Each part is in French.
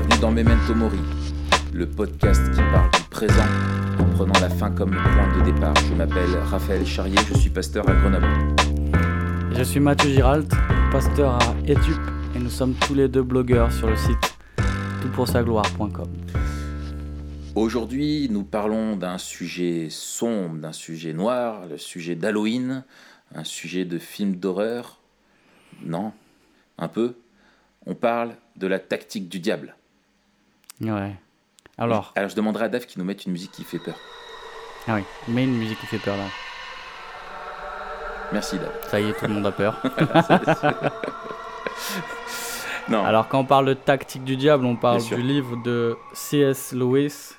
Bienvenue dans Memento Mori, le podcast qui parle du présent en prenant la fin comme point de départ. Je m'appelle Raphaël Charrier, je suis pasteur à Grenoble. Je suis Mathieu Giralt, pasteur à Etup, et nous sommes tous les deux blogueurs sur le site toutpoursagloire.com. Aujourd'hui, nous parlons d'un sujet sombre, d'un sujet noir, le sujet d'Halloween, un sujet de film d'horreur. Non, un peu. On parle de la tactique du diable. Ouais. Alors, Alors je demanderai à Dave qui nous mette une musique qui fait peur. ah oui, mets une musique qui fait peur là. Merci Dave. Ça y est, tout le monde a peur. Non, Alors, quand on parle de tactique du diable, on parle du livre de C.S. Lewis,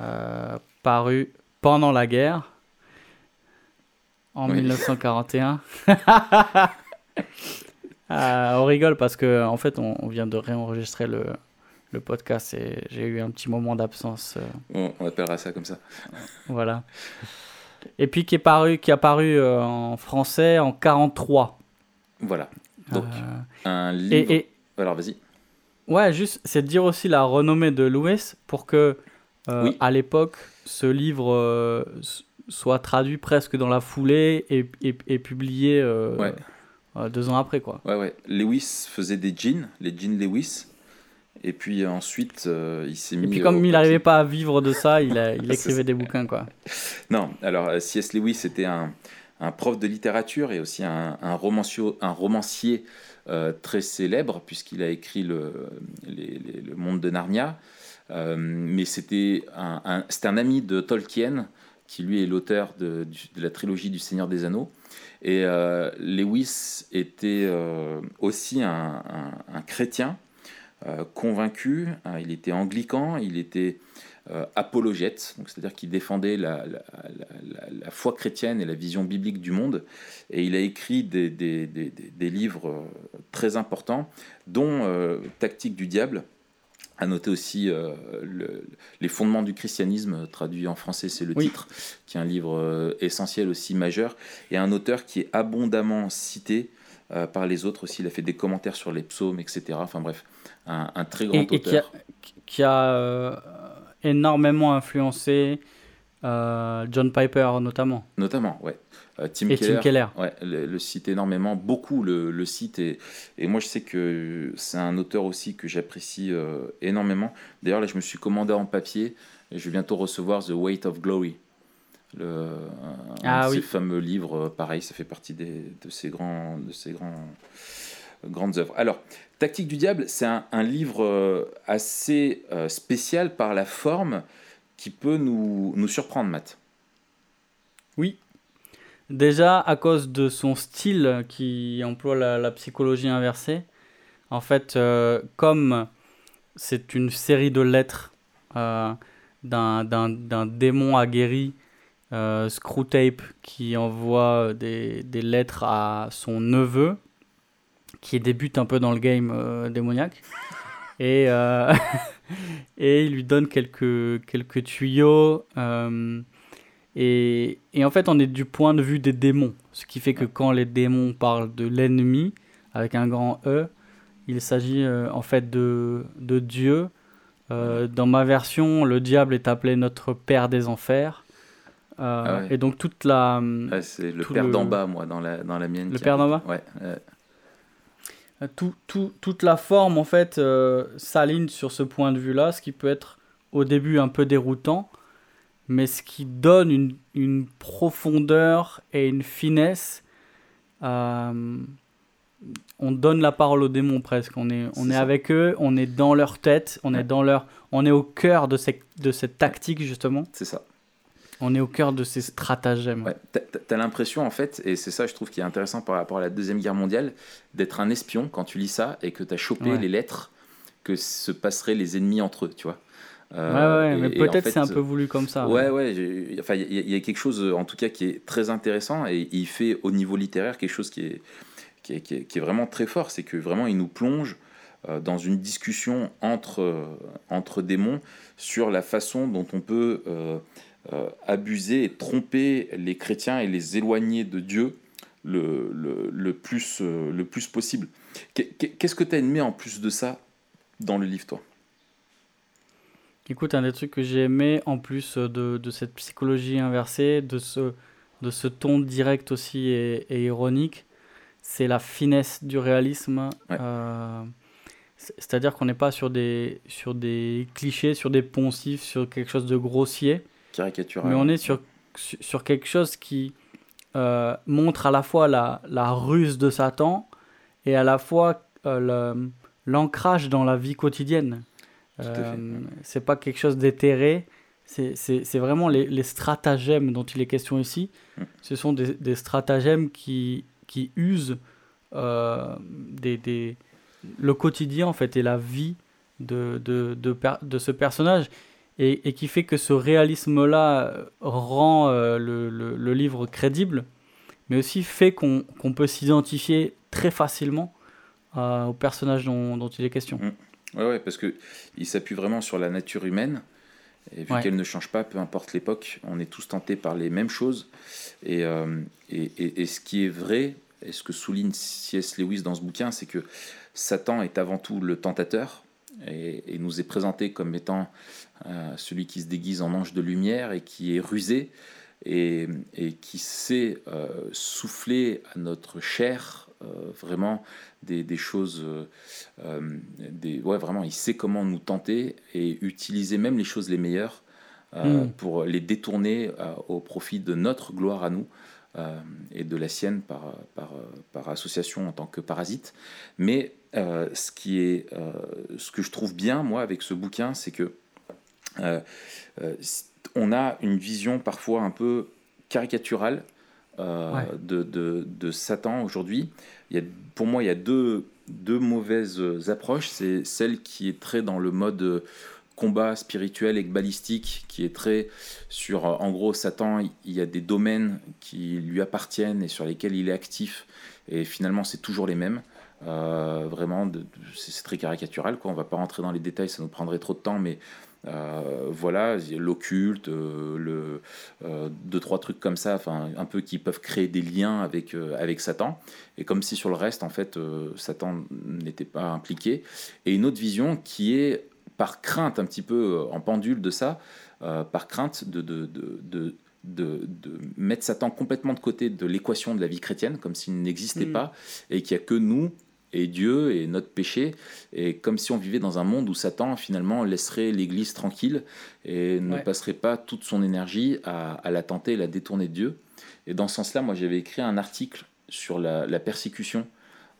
euh, paru pendant la guerre, en Oui. 1941. Euh, on rigole parce que en fait, on, on vient de réenregistrer le, le podcast et j'ai eu un petit moment d'absence. euh, on, on appellera ça comme ça. Voilà. Et puis qui est paru, qui a paru euh, en français en 43. Voilà. Donc, Euh, un livre. et, et- Alors vas-y. ouais, juste, c'est de dire aussi la renommée de Lewis pour que euh, Oui. à l'époque ce livre euh, soit traduit presque dans la foulée et, et- et publié euh, Ouais. deux ans après quoi. Ouais, ouais. Lewis faisait des jeans, les jeans Lewis. Et puis ensuite, euh, il s'est mis. Et puis comme il n'arrivait pas à vivre de ça, il, a- il C'est écrivait des bouquins quoi. Non, alors euh, C.S. Lewis était un, un prof de littérature et aussi un, un romancier, un romancier euh, très célèbre puisqu'il a écrit le, les- les- le monde de Narnia. Euh, mais c'était un, un- c'était un ami de Tolkien qui lui est l'auteur de, la trilogie du Seigneur des Anneaux. Et euh, Lewis était euh, aussi un, un- un chrétien convaincu. Euh, il était anglican, il était euh, apologète, c'est-à-dire qu'il défendait la, la- la- la- la foi chrétienne et la vision biblique du monde. Et il a écrit des, des- des- des- des livres euh, très importants, dont euh, Tactique du diable. À noter aussi euh, le- les fondements du christianisme, traduit en français, c'est le Oui. titre, qui est un livre euh, essentiel aussi majeur, et un auteur qui est abondamment cité euh, par les autres aussi. Il a fait des commentaires sur les psaumes, etc. Enfin bref, un, un très grand Et, et qui a, auteur. qui a, euh, énormément influencé euh, John Piper notamment. Notamment, ouais. Tim Et Keller, Tim Keller. Ouais, le, le cite énormément, beaucoup le, le cite. Et, et moi, je sais que c'est un auteur aussi que j'apprécie énormément. D'ailleurs, là, je me suis commandé en papier et je vais bientôt recevoir The Weight of Glory. Le, un Ah oui. ces fameux livres, euh, pareil, ça fait partie des, de ces, grands, de ces grands, grandes œuvres. Alors, Tactique du Diable, c'est un, un livre euh, assez euh, spécial par la forme qui peut nous, nous surprendre, Matt. Oui. Déjà à cause de son style qui emploie la, la psychologie inversée. En fait, euh, comme c'est une série de lettres euh, d'un démon aguerri, euh, Screwtape, qui envoie des, des lettres à son neveu, qui débute un peu dans le game euh, démoniaque. Et, euh, et il lui donne quelques, quelques tuyaux. euh, et, et en fait, on est du point de vue des démons. Ce qui fait que quand les démons parlent de l'ennemi, avec un grand E, il s'agit en fait de, de Dieu. Dans ma version, le diable est appelé notre Père des Enfers. Euh, Ah ouais. Et donc toute la... Ouais, c'est le père le- d'en bas, moi, dans la, dans la mienne. Le père d'en bas Ouais. euh, Euh, tout, tout- toute la forme en fait euh, s'aligne sur ce point de vue là, ce qui peut être au début un peu déroutant, mais ce qui donne une, une profondeur et une finesse. euh, on donne la parole aux démons presque. On est, on est ça. avec eux, on est dans leur tête, on Ouais. est dans leur, on est au cœur de, cette de cette tactique justement. c'est ça. On est au cœur de ces stratagèmes. Ouais. T'as- T'as t'as l'impression, en fait, et c'est ça, je trouve, qui est intéressant par rapport à la Deuxième Guerre mondiale, d'être un espion quand tu lis ça et que tu as chopé Ouais. les lettres que se passeraient les ennemis entre eux, tu vois. Ouais, Euh, ouais, et- mais en peut-être fait, c'est un peu voulu comme ça. Ouais, ouais, j'ai- enfin, il y, a- il y a quelque chose, euh, en tout cas, qui est très intéressant et il fait au niveau littéraire quelque chose qui est, qui est, qui est- qui est vraiment très fort. C'est que vraiment, il nous plonge euh, dans une discussion entre, entre démons sur la façon dont on peut euh, euh, abuser et tromper les chrétiens et les éloigner de Dieu le, le, le plus, euh, le plus possible. Qu'est- Qu'est-ce que tu as aimé en plus de ça dans le livre, toi? Écoute, un des trucs que j'ai aimé, en plus de, de, cette psychologie inversée, de ce, de ce ton direct aussi et, et ironique, c'est la finesse du réalisme. Euh, c'est-à-dire qu'on n'est pas sur des, sur des clichés, sur des poncifs, sur quelque chose de grossier. Caricatural. Mais on est sur, sur quelque chose qui euh, montre à la fois la, la ruse de Satan et à la fois euh, l'ancrage dans la vie quotidienne. Euh, c'est pas quelque chose d'éthéré, c'est vraiment les, les, stratagèmes dont il est question ici. Mm. Ce sont des, des stratagèmes qui, qui usent euh, des, des, le quotidien en fait et la vie de, de, de, de ce personnage et, et, qui fait que ce réalisme-là rend euh, le, le, le, livre crédible, mais aussi fait qu'on peut s'identifier très facilement euh, au personnage dont, dont, il est question. Mm. Ouais, ouais, parce qu'il s'appuie vraiment sur la nature humaine. Et vu qu'elle ne change pas, peu importe l'époque, on est tous tentés par les mêmes choses. Et, euh, et, et, et, ce qui est vrai, et ce que souligne C.S. Lewis dans ce bouquin, c'est que Satan est avant tout le tentateur et, nous est présenté comme étant euh, celui qui se déguise en ange de lumière et qui est rusé et, qui sait euh, souffler à notre chair euh, vraiment des, des choses, euh, des, ouais, vraiment, il sait comment nous tenter et utiliser même les choses les meilleures mm. pour les détourner au profit de notre gloire à nous. et de la sienne par, par, par, association en tant que parasite. Mais ce, qui est, ce que je trouve bien, moi, avec ce bouquin, c'est que on a une vision parfois un peu caricaturale euh, de, de, de, Satan aujourd'hui. Pour moi, il y a deux, deux mauvaises approches. C'est celle qui est très dans le mode combat spirituel et balistique, qui est très sur, en gros, Satan, il y a des domaines qui lui appartiennent et sur lesquels il est actif, et finalement, c'est toujours les mêmes. Euh, vraiment, c'est très caricatural. Quoi. On va pas rentrer dans les détails, ça nous prendrait trop de temps, mais euh, voilà, l'occulte, euh, le euh, deux trois trucs comme ça, enfin un peu qui peuvent créer des liens avec avec Satan. Et comme si sur le reste, en fait, Satan n'était pas impliqué. Et une autre vision qui est par crainte un petit peu en pendule de ça, par crainte de, de, de, de de, de, mettre Satan complètement de côté de l'équation de la vie chrétienne, comme s'il n'existait mm. pas, et qu'il n'y a que nous et Dieu et notre péché, et comme si on vivait dans un monde où Satan finalement laisserait l'Église tranquille et ne passerait pas toute son énergie à, la tenter et la détourner de Dieu. Et dans ce sens-là, moi j'avais écrit un article sur la, persécution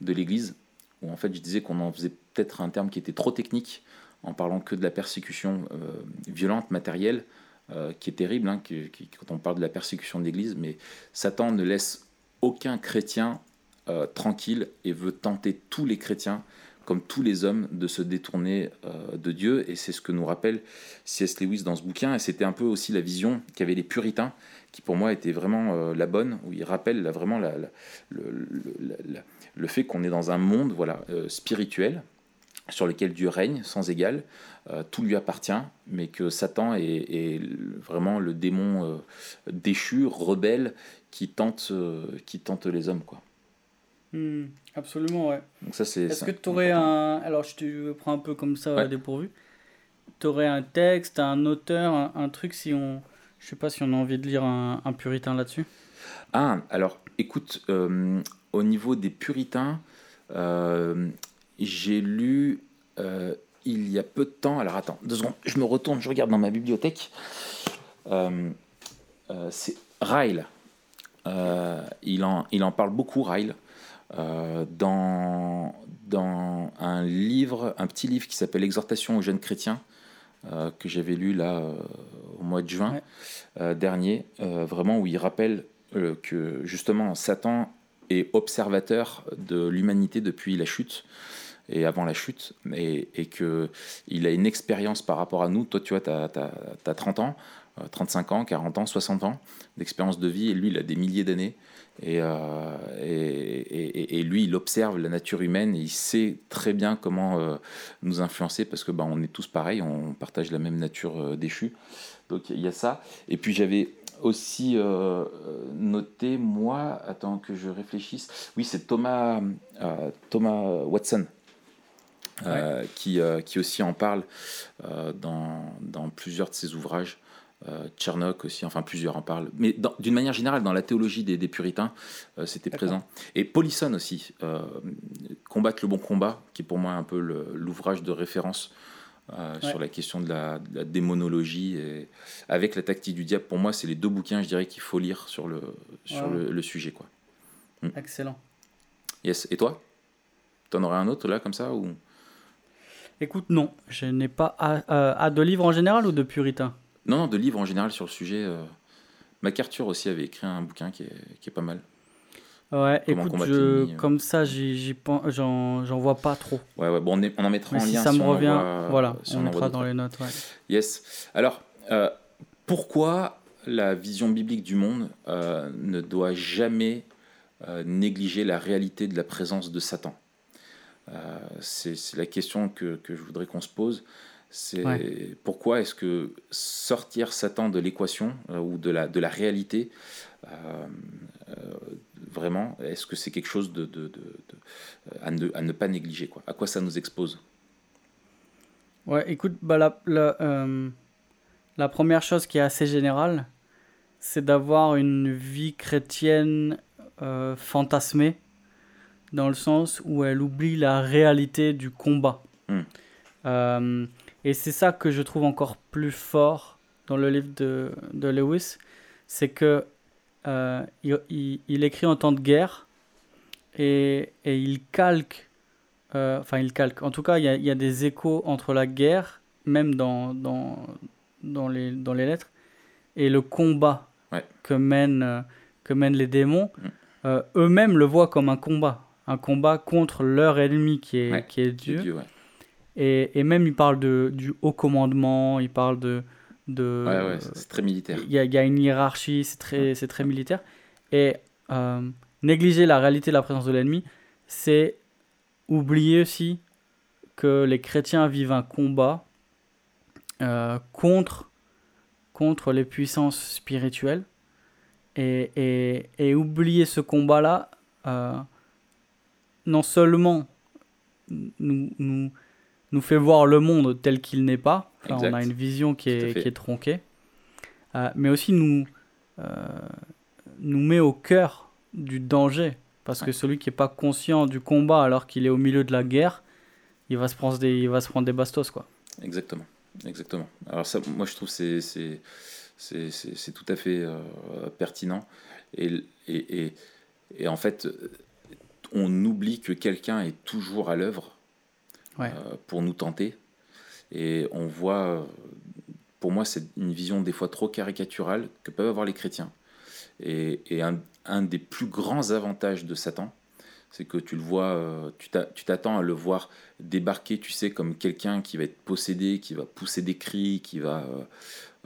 de l'Église, où en fait je disais qu'on en faisait peut-être un terme qui était trop technique, en parlant que de la persécution euh, violente, matérielle, euh, qui est terrible hein, quand on parle de la persécution de l'Église, mais Satan ne laisse aucun chrétien euh, tranquille et veut tenter tous les chrétiens, comme tous les hommes, de se détourner euh, de Dieu. Et c'est ce que nous rappelle C.S. Lewis dans ce bouquin. Et c'était un peu aussi la vision qu'avaient les puritains, qui pour moi était vraiment euh, la bonne, où il rappelle vraiment la, le, fait qu'on est dans un monde voilà, spirituel sur lequel Dieu règne sans égal, tout lui appartient, mais que Satan est, est vraiment le démon déchu, rebelle, qui tente, qui tente les hommes. quoi. Hmm, absolument, ouais. Donc ça, c'est. Est-ce que tu aurais un. Alors, je te prends un peu comme ça dépourvu. Tu aurais un texte, un auteur, un, truc si on. Je sais pas si on a envie de lire un, un puritain là-dessus. Ah, alors, écoute, euh, au niveau des puritains, euh, j'ai lu euh, il y a peu de temps. Alors, attends, deux secondes, je me retourne, je regarde dans ma bibliothèque. c'est Ryle. il, en, il en parle beaucoup, Ryle. Euh, dans, dans un livre, un petit livre qui s'appelle Exhortation aux jeunes chrétiens, euh, que j'avais lu là euh, au mois de juin dernier, vraiment où il rappelle que justement Satan est observateur de l'humanité depuis la chute et avant la chute, et, et qu'il a une expérience par rapport à nous. Toi, tu vois, tu as, as, as, 30 ans, 35 ans, 40 ans, 60 ans d'expérience de vie, et lui, il a des milliers d'années. Euh, et, et, et, lui, il observe la nature humaine et il sait très bien comment euh, nous influencer parce que bah, on est tous pareils, on partage la même nature euh, déchue. Donc il y a ça. Et puis j'avais aussi noté, moi, attends que je réfléchisse, oui, c'est Thomas, Thomas Watson. qui, qui aussi en parle dans, dans plusieurs de ses ouvrages. Euh, Tchernok aussi, enfin plusieurs en parlent. Mais d'une manière générale, dans la théologie des, puritains, euh, c'était présent. Et Polisson aussi, euh, Combattre le bon combat, qui est pour moi un peu l'ouvrage de référence sur la question de la, démonologie et avec la tactique du diable. Pour moi, c'est les deux bouquins, je dirais, qu'il faut lire sur le, sur le, sujet. Quoi. Hmm. Excellent. Yes. Et toi? T'en aurais un autre là, comme ça ou... Écoute, non. Je n'ai pas. À, de livres en général ou de puritains? Non, non, de livres en général sur le sujet. Euh, MacArthur aussi avait écrit un bouquin qui est, qui est pas mal. Ouais, écoute, euh. comme ça, j'en vois pas trop. Ouais, ouais, bon, on, on en mettra en lien. Si ça me revient, voilà, on, mettra dans les notes. Ouais. Yes. Alors, euh, pourquoi la vision biblique du monde ne doit jamais négliger la réalité de la présence de Satan? C'est la question que, que je voudrais qu'on se pose. C'est pourquoi est-ce que sortir Satan de l'équation euh, ou de la, de la réalité, euh, euh, vraiment, est-ce que c'est quelque chose de, de, de, à, ne, à, ne, pas négliger quoi? À quoi ça nous expose? Ouais, écoute, bah la, la, la, première chose qui est assez générale, c'est d'avoir une vie chrétienne fantasmée, dans le sens où elle oublie la réalité du combat. Hmm. Et c'est ça que je trouve encore plus fort dans le livre de, de Lewis, c'est que euh, il, il, écrit en temps de guerre et, et il calque, euh, enfin il calque, en tout cas il y, a, il y, a, des échos entre la guerre, même dans, dans, dans, les, dans les lettres, et le combat que, mènent, que mènent les démons. Mm. Euh, eux-mêmes le voient comme un combat, un combat contre leur ennemi qui est, qui est Dieu. Et, et, même, il parle de, du haut commandement, il parle de. de ouais, ouais, c'est très militaire. Il y, a, y, a une hiérarchie, c'est très, c'est très militaire. Et euh, négliger la réalité de la présence de l'ennemi, c'est oublier aussi que les chrétiens vivent un combat euh, contre, contre les puissances spirituelles. Et, et, et oublier ce combat-là, euh, non seulement nous, nous, nous fait voir le monde tel qu'il n'est pas. on a une vision qui est, qui est tronquée. Euh, mais aussi nous, euh, nous met au cœur du danger. Parce que celui qui n'est pas conscient du combat alors qu'il est au milieu de la guerre, il va se prendre des, il va se prendre des bastos. Quoi. Exactement. Exactement. Alors ça, moi je trouve c'est c'est c'est tout à fait euh, pertinent. Et, et, et, et, en fait, on oublie que quelqu'un est toujours à l'œuvre euh, pour nous tenter. Et on voit, pour moi, c'est une vision des fois trop caricaturale que peuvent avoir les chrétiens. Et, et un, un, des plus grands avantages de Satan, c'est que tu le vois, euh, tu t'attends à le voir débarquer, tu sais, comme quelqu'un qui va être possédé, qui va pousser des cris, qui va...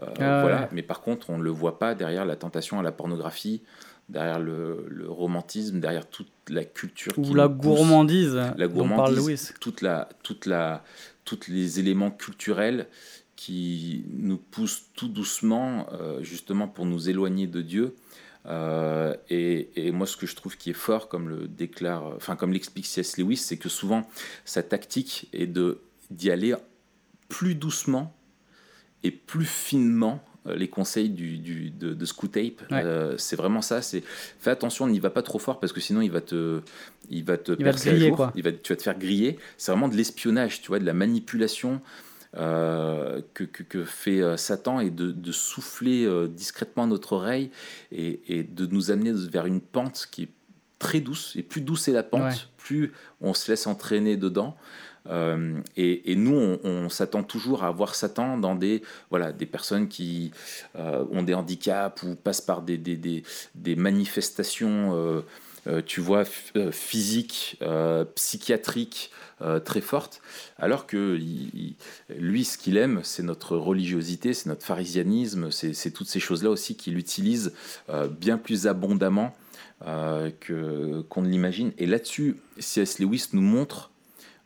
Euh, ah voilà. Mais par contre, on ne le voit pas derrière la tentation à la pornographie, derrière le, le, romantisme, derrière toute la culture. Ou la gourmandise, la gourmandise, toute la, toute la, toutes les éléments culturels qui nous poussent tout doucement, euh, justement, pour nous éloigner de Dieu. Euh, et, et, moi, ce que je trouve qui est fort, comme le déclare, enfin comme l'explique C.S. Lewis, c'est que souvent sa tactique est de d'y aller plus doucement et plus finement les conseils du, du de, de Scootape. Euh, c'est vraiment ça. C'est fais attention, n'y va pas trop fort parce que sinon il va te, il va te il va te griller, quoi. Il va, tu vas te faire griller. C'est vraiment de l'espionnage, tu vois, de la manipulation. Euh, que, que, que, fait Satan et de, de souffler discrètement à notre oreille et, et, de nous amener vers une pente qui est très douce. Et plus douce est la pente, plus on se laisse entraîner dedans. Euh, et, nous, on, s'attend toujours à voir Satan dans des, voilà, des personnes qui euh, ont des handicaps ou passent par des, des, manifestations, euh, tu vois, physiques, psychiatriques très fortes, alors que lui, ce qu'il aime, c'est notre religiosité, c'est notre pharisianisme, c'est toutes ces choses-là aussi qu'il utilise bien plus abondamment qu'on ne l'imagine. Et là-dessus, C.S. Lewis nous montre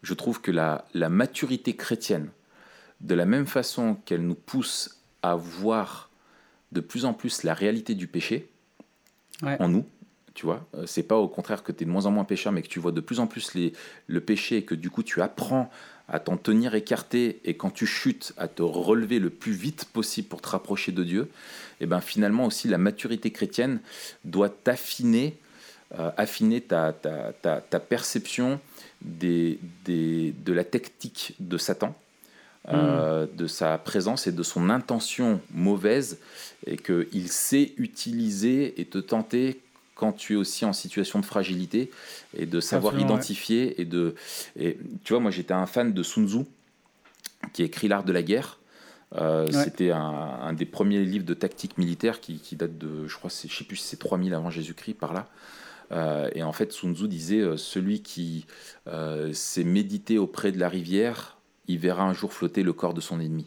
je trouve que la, la maturité chrétienne, de la même façon qu'elle nous pousse à voir de plus en plus la réalité du péché en nous, Tu vois, Euh, c'est pas au contraire que tu es de moins en moins pécheur, mais que tu vois de plus en plus les, le péché et que du coup tu apprends à t'en tenir écarté et quand tu chutes à te relever le plus vite possible pour te rapprocher de Dieu, et ben finalement aussi la maturité chrétienne doit t'affiner, euh, affiner ta, ta, ta, ta perception des, des, de la tactique de Satan, euh, de sa présence et de son intention mauvaise, et qu'il sait utiliser et te tenter quand tu es aussi en situation de fragilité, et de savoir Absolument, ouais. identifier, et de... Et, tu vois, moi j'étais un fan de Sun Tzu, qui a écrit L'Art de la guerre. Euh, Ouais. C'était un, un des premiers livres de tactique militaire qui, qui date de, je crois, je sais plus si c'est 3000 avant Jésus-Christ par là. Euh, et en fait, Sun Tzu disait euh, celui qui euh, s'est médité auprès de la rivière, il verra un jour flotter le corps de son ennemi.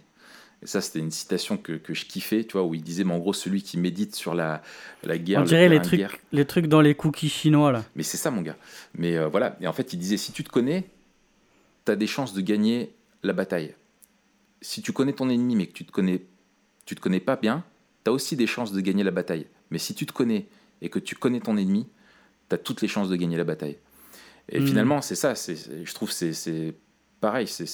Et ça, c'était une citation que, que je kiffais, tu vois, où il disait, mais en gros, celui qui médite sur la, la guerre. On le dirait les trucs, guerre. les trucs dans les cookies chinois là. Mais c'est ça, mon gars. Mais euh, voilà. Et en fait, il disait si tu te connais, tu as des chances de gagner la bataille. Si tu connais ton ennemi, mais que tu te connais, tu te connais pas bien, tu as aussi des chances de gagner la bataille. Mais si tu te connais et que tu connais ton ennemi, tu as toutes les chances de gagner la bataille. Et Mhm. finalement, c'est ça. je trouve que c'est- pareil, c'est-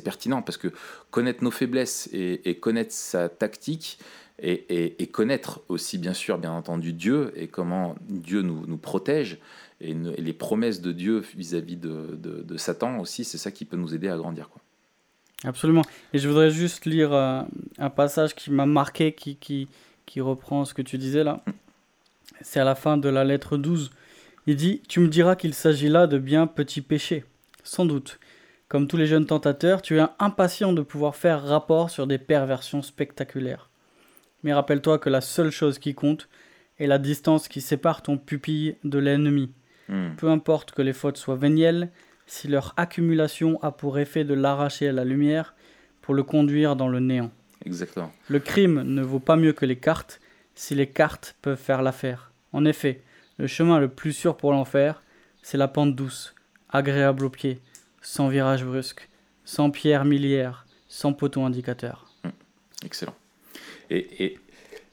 pertinent parce que connaître nos faiblesses et, et connaître sa tactique et, et- et connaître aussi, bien sûr, bien entendu, Dieu et comment Dieu nous, nous protège et, ne- les promesses de Dieu vis-à-vis de, de- de Satan aussi, c'est ça qui peut nous aider à grandir. Quoi. Absolument. Et je voudrais juste lire euh, un passage qui m'a marqué, qui, qui, qui reprend ce que tu disais là. C'est à la fin de la lettre 12. Il dit Tu me diras qu'il s'agit là de bien petits péchés. Sans doute. Comme tous les jeunes tentateurs, tu es impatient de pouvoir faire rapport sur des perversions spectaculaires. Mais rappelle-toi que la seule chose qui compte est la distance qui sépare ton pupille de l'ennemi. Hmm. Peu importe que les fautes soient vénielles, si leur accumulation a pour effet de l'arracher à la lumière pour le conduire dans le néant. Exactement. Le crime ne vaut pas mieux que les cartes si les cartes peuvent faire l'affaire. En effet, le chemin le plus sûr pour l'enfer, c'est la pente douce, agréable aux pieds, sans virage brusque, sans pierre millière, sans poteau indicateur. Excellent. Et, et,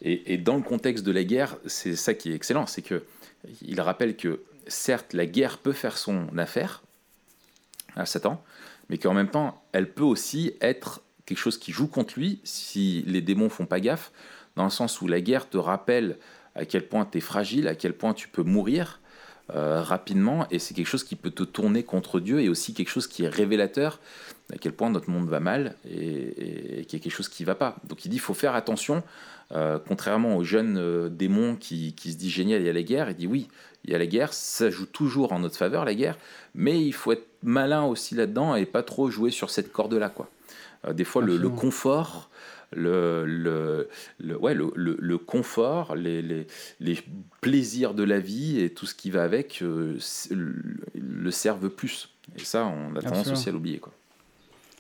et, et dans le contexte de la guerre, c'est ça qui est excellent, c'est que il rappelle que certes la guerre peut faire son affaire à Satan, mais qu'en même temps elle peut aussi être quelque chose qui joue contre lui si les démons font pas gaffe, dans le sens où la guerre te rappelle à quel point tu es fragile, à quel point tu peux mourir euh, rapidement, et c'est quelque chose qui peut te tourner contre Dieu, et aussi quelque chose qui est révélateur à quel point notre monde va mal et, et, et qu'il y a quelque chose qui va pas. Donc il dit il faut faire attention, euh, contrairement aux jeunes euh, démons qui, qui se disent génial, il y a la guerre, il dit oui, il y a la guerre, ça joue toujours en notre faveur la guerre, mais il faut être malin aussi là-dedans et pas trop jouer sur cette corde-là. quoi. Euh, des fois, le, confort, le, le, le- ouais, le, le- confort, les, les, les plaisirs de la vie et tout ce qui va avec euh, le, le servent plus. Et ça, on a tendance Absolument. aussi à l'oublier. quoi.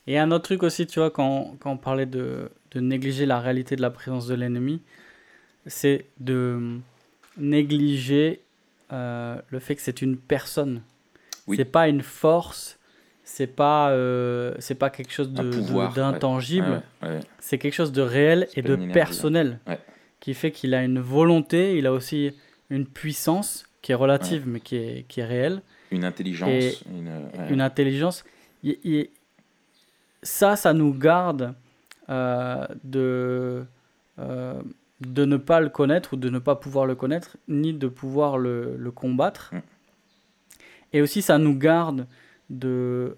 Et un autre truc aussi, tu vois, quand, quand on parlait de, de négliger la réalité de la présence de l'ennemi, c'est de négliger euh, le fait que c'est une personne. Oui. C'est pas une force, c'est pas, euh, c'est pas quelque chose d'intangible, Ouais, ouais, ouais. c'est quelque chose de réel et de hein. personnel, Ouais. qui fait qu'il a une volonté, il a aussi une puissance qui est relative mais qui est, qui est réelle Une intelligence, Et une, intelligence. Il- il- ça, ça nous garde euh, de, euh, de ne pas le connaître ou de ne pas pouvoir le connaître, ni de pouvoir le, le combattre. Mm. Et aussi, ça nous garde de,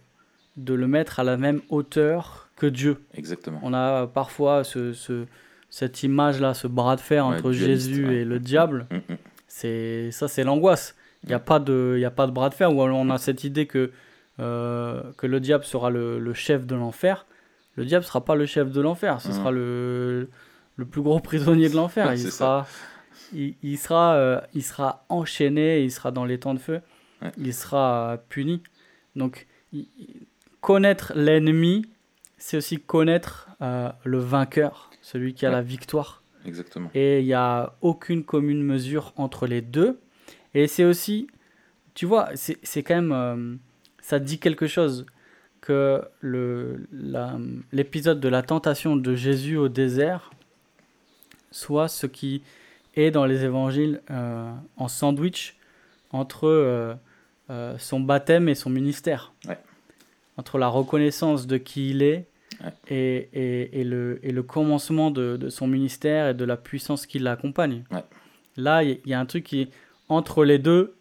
de le mettre à la même hauteur que Dieu. Exactement. On a parfois ce, ce- cette image-là, ce bras de fer Ouais, entre dualiste, Jésus ouais. et le diable. Mm, mm. C'est ça, c'est l'angoisse. Il n'y a pas de, y a pas de bras de fer. Ou alors on a cette idée que euh, que le diable sera le, le chef de l'enfer. Le diable sera pas le chef de l'enfer. Ce sera le le plus gros prisonnier de l'enfer. Il sera il, il sera euh, il sera enchaîné. Il sera dans les temps de feu. Ouais. Il sera puni. Donc connaître l'ennemi, c'est aussi connaître euh, le vainqueur, celui qui a Ouais. la victoire Exactement. et il n'y a aucune commune mesure entre les deux. Et c'est aussi, tu vois, c'est quand même, euh, ça dit quelque chose que l'épisode de la tentation de Jésus au désert soit ce qui et dans les évangiles euh, en sandwich entre euh, euh, son baptême et son ministère. Entre la reconnaissance de qui il est et, et, et, le, et le commencement de, de, son ministère et de la puissance qui l'accompagne. Là, il y, y, a un truc qui, entre les deux,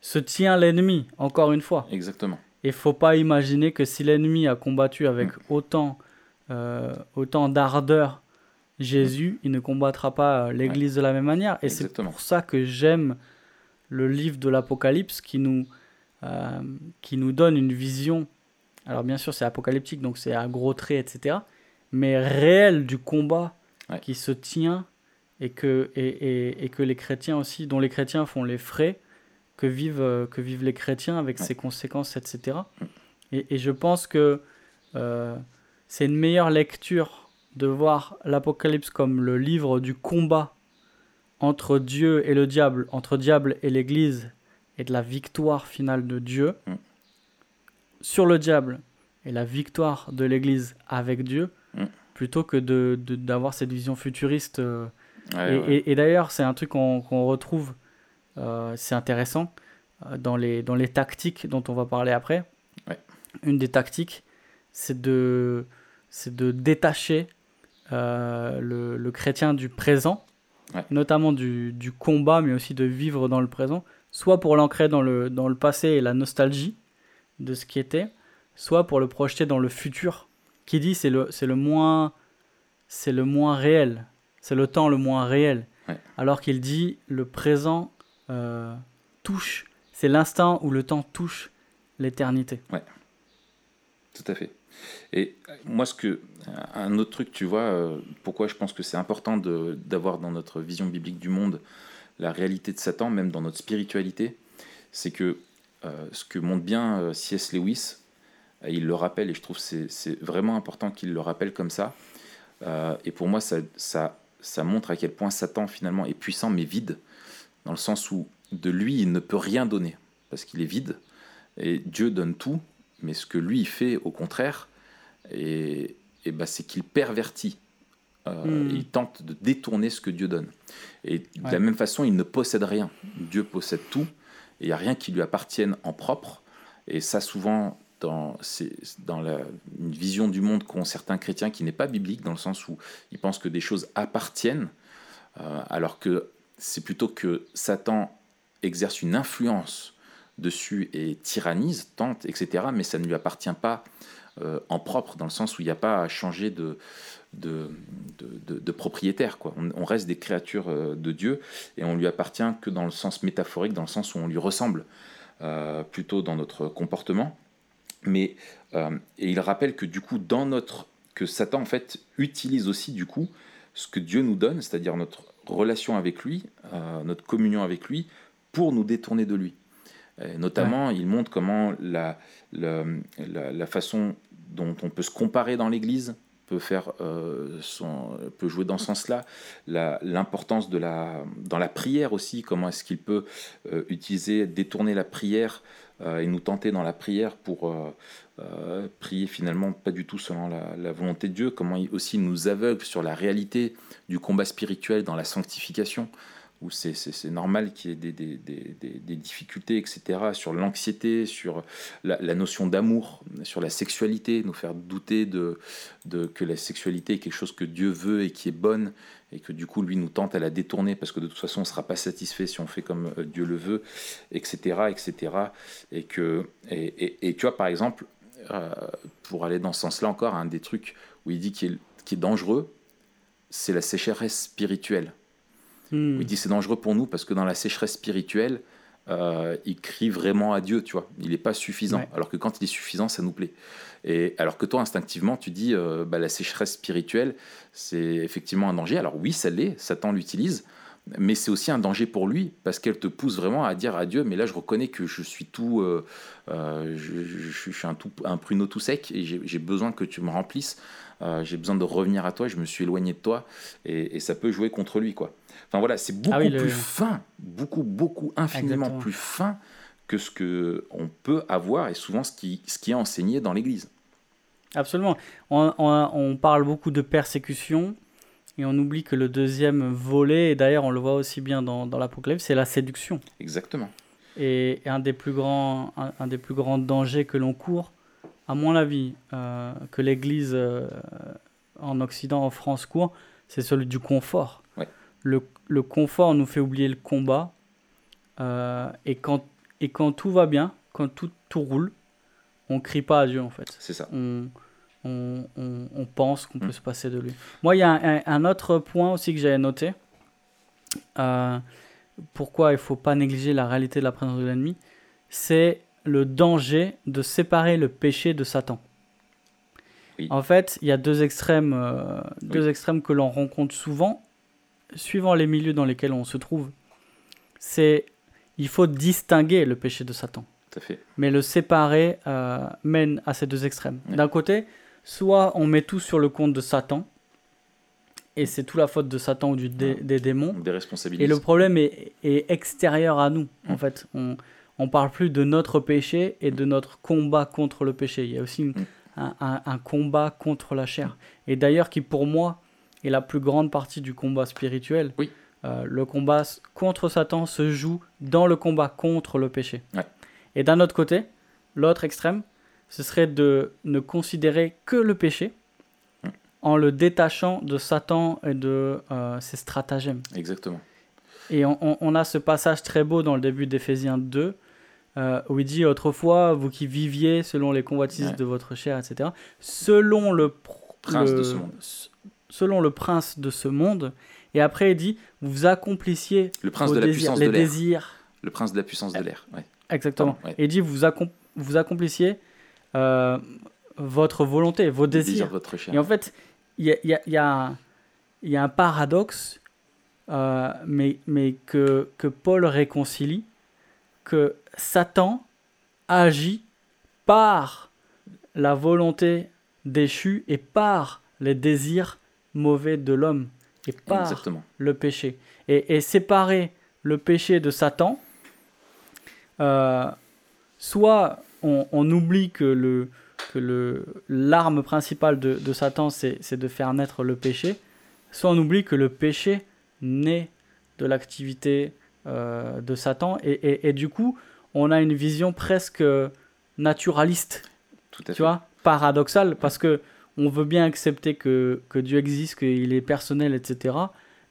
se tient l'ennemi, encore une fois. Exactement. Il faut pas imaginer que si l'ennemi a combattu avec mm. autant, autant d'ardeur Jésus, il ne combattra pas euh, l'Église de la même manière. Et c'est pour ça que j'aime le livre de l'Apocalypse qui nous, euh, qui nous donne une vision. Alors bien sûr, c'est apocalyptique, donc c'est à gros traits, etc. Mais réel du combat qui se tient et que, et, et, et, que les chrétiens aussi, dont les chrétiens font les frais que vivent, euh, que vivent les chrétiens avec ses conséquences, etc. Et, je pense que c'est une meilleure lecture de voir l'Apocalypse comme le livre du combat entre Dieu et le diable, entre diable et l'Église, et de la victoire finale de Dieu mm. sur le diable et la victoire de l'Église avec Dieu, mm. plutôt que d'avoir de, cette vision futuriste. Euh, et, d'ailleurs, c'est un truc qu'on retrouve, euh, c'est intéressant, euh, dans, les, dans les tactiques dont on va parler après. Une des tactiques, c'est de, de détacher le, chrétien du présent, notamment du, du, combat, mais aussi de vivre dans le présent, soit pour l'ancrer dans le, dans le passé et la nostalgie de ce qui était, soit pour le projeter dans le futur. Qui dit c'est le, c'est le moins c'est le moins réel, c'est le temps le moins réel. Alors qu'il dit le présent euh, touche, c'est l'instant où le temps touche l'éternité. Ouais, tout à fait. Et moi, ce que, un autre truc, tu vois, euh, pourquoi je pense que c'est important d'avoir dans notre vision biblique du monde la réalité de Satan, même dans notre spiritualité, c'est que euh, ce que montre bien euh, C.S. Lewis, il le rappelle, et je trouve c'est vraiment important qu'il le rappelle comme ça. et pour moi, ça, ça, ça montre à quel point Satan, finalement, est puissant, mais vide, dans le sens où de lui, il ne peut rien donner, parce qu'il est vide, et Dieu donne tout, mais ce que lui, fait, au contraire, et, et bah, c'est qu'il pervertit. Euh, hmm. Il tente de détourner ce que Dieu donne. Et de la même façon, il ne possède rien. Dieu possède tout, et il n'y a rien qui lui appartienne en propre. Et ça, souvent, dans, dans la, une vision du monde qu'ont certains chrétiens qui n'est pas biblique, dans le sens où ils pensent que des choses appartiennent, euh, alors que c'est plutôt que Satan exerce une influence dessus et tyrannise, tente, etc., mais ça ne lui appartient pas euh, en propre, dans le sens où il n'y a pas à changer de, propriétaire. On, reste des créatures euh, de Dieu et on lui appartient que dans le sens métaphorique, dans le sens où on lui ressemble, euh, plutôt dans notre comportement. Mais et il rappelle que du coup, dans notre que Satan en fait utilise aussi du coup ce que Dieu nous donne, c'est-à-dire notre relation avec lui, notre communion avec lui, pour nous détourner de lui. Notamment, il montre comment la, la, la, façon dont on peut se comparer dans l'Église peut faire euh, son, peut jouer dans ce sens-là. L'importance de la dans la prière aussi comment est-ce qu'il peut euh, utiliser détourner la prière euh, et nous tenter dans la prière pour prier finalement pas du tout selon la, la, volonté de Dieu. Comment il aussi nous aveugle sur la réalité du combat spirituel dans la sanctification où c'est normal qu'il y ait des, difficultés, etc., sur l'anxiété, sur la, notion d'amour, sur la sexualité, nous faire douter de, que la sexualité est quelque chose que Dieu veut et qui est bonne, et que du coup, lui nous tente à la détourner, parce que de toute façon, on ne sera pas satisfait si on fait comme euh, Dieu le veut, etc., etc., et que, et, tu vois, par exemple, euh, pour aller dans ce sens-là encore, un des trucs où il dit qu'il est, qui est dangereux, c'est la sécheresse spirituelle Hmm. Il dit c'est dangereux pour nous parce que dans la sécheresse spirituelle, euh, il crie vraiment à Dieu, tu vois. Il n'est pas suffisant. Alors que quand il est suffisant, ça nous plaît. Et alors que toi, instinctivement, tu dis euh, bah, la sécheresse spirituelle, c'est effectivement un danger. Alors oui, ça l'est, Satan l'utilise, mais c'est aussi un danger pour lui parce qu'elle te pousse vraiment à dire à Dieu mais là je reconnais que je suis tout euh, je, suis un, tout, un pruneau tout sec et j'ai besoin que tu me remplisses euh, j'ai besoin de revenir à toi, je me suis éloigné de toi, et, ça peut jouer contre lui, quoi. Enfin voilà, c'est beaucoup ah plus fin, beaucoup, beaucoup, infiniment plus fin que ce que on peut avoir et souvent ce qui, ce qui est enseigné dans l'Église. Absolument. On, on, parle beaucoup de persécution Et on oublie que le deuxième volet, et d'ailleurs on le voit aussi bien dans, dans l'Apocalypse, c'est la séduction. Exactement. Et, un, des plus grands, un, des plus grands dangers que l'on court, à mon avis, euh, que l'Église euh, en Occident, en France court, c'est celui du confort. Le, le, confort nous fait oublier le combat. Euh, et, quand, et quand tout va bien, quand tout, tout roule, on crie pas à Dieu en fait. C'est ça. On, on, on, pense qu'on peut mm. se passer de lui. Moi, il y a un, un, autre point aussi que j'avais noté. Pourquoi il faut pas négliger la réalité de la présence de l'ennemi C'est le danger de séparer le péché de Satan. En fait, il y a deux extrêmes, euh, deux extrêmes que l'on rencontre souvent, suivant les milieux dans lesquels on se trouve. C'est il faut distinguer le péché de Satan. fait. Mais le séparer euh, mène à ces deux extrêmes. D'un côté, soit on met tout sur le compte de Satan, et c'est tout la faute de Satan ou du des démons. Des responsabilités. Et le problème est, est extérieur à nous, en mm. fait. On ne parle plus de notre péché et de notre combat contre le péché. Il y a aussi mm. un, un, combat contre la chair. Et d'ailleurs, qui pour moi est la plus grande partie du combat spirituel. Oui. Euh, le combat contre Satan se joue dans le combat contre le péché. Et d'un autre côté, l'autre extrême, ce serait de ne considérer que le péché en le détachant de Satan et de euh, ses stratagèmes. Exactement. Et on, a ce passage très beau dans le début d'Éphésiens 2, euh, où il dit autrefois, vous qui viviez selon les convoitises de votre chair, etc., selon le, prince de ce monde. Selon le prince de ce monde. Et après, il dit, vous accomplissiez le prince de la puissance les de désirs. Le prince de la puissance de l'air. Exactement. Et il dit, vous, vous accomplissiez euh, votre volonté, vos désirs. votre chair. Et en fait, il y a, y, a, y a, un paradoxe, euh, mais, mais que, que Paul réconcilie, que Satan agit par la volonté déchue et par les désirs mauvais de l'homme et par le péché. Et, et, séparer le péché de Satan, euh, soit on, on, oublie que le, que l'arme principale de, Satan, c'est de faire naître le péché, soit on oublie que le péché naît de l'activité euh, de Satan, et, du coup, on a une vision presque naturaliste, Tout à tu vois, paradoxale, parce que on veut bien accepter que, que Dieu existe, qu'il est personnel, etc.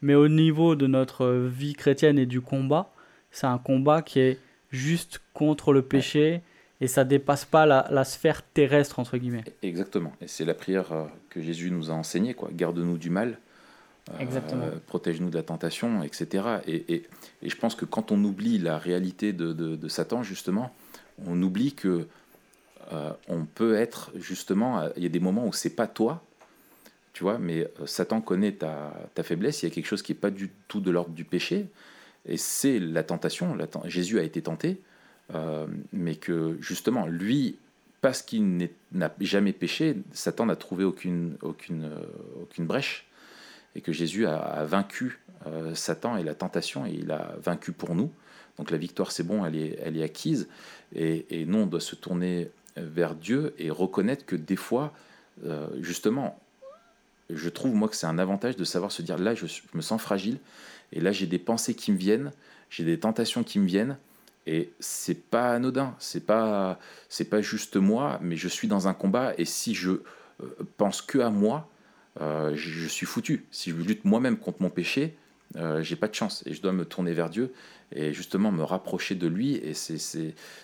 Mais au niveau de notre vie chrétienne et du combat, c'est un combat qui est juste contre le péché et ça dépasse pas la, sphère terrestre entre guillemets. Exactement. Et c'est la prière euh, que Jésus nous a enseignée quoi. Garde-nous du mal. Euh, protège-nous de la tentation, etc. Et, et, et, je pense que quand on oublie la réalité de, de, Satan, justement, on oublie que euh, on peut être justement. Il y a des moments où c'est pas toi, tu vois, mais Satan connaît ta, ta faiblesse. Il y a quelque chose qui est pas du tout de l'ordre du péché, et c'est la tentation. Jésus a été tenté. Euh, mais que justement, lui, parce qu'il n'a jamais péché, Satan n'a trouvé aucune, aucune, euh, aucune brèche, et que Jésus a, vaincu euh, Satan et la tentation, et il a vaincu pour nous. Donc la victoire, c'est bon, elle est, acquise, et, et, nous, on doit se tourner vers Dieu et reconnaître que des fois, justement, je trouve moi que c'est un avantage de savoir se dire là, je me sens fragile, et là, j'ai des pensées qui me viennent, j'ai des tentations qui me viennent, et c'est pas anodin, c'est pas c'est pas juste moi, mais je suis dans un combat et si je euh, pense que à moi, euh, je, suis foutu. Si je lutte moi-même contre mon péché, euh, j'ai pas de chance et je dois me tourner vers Dieu et justement me rapprocher de lui. Et c'est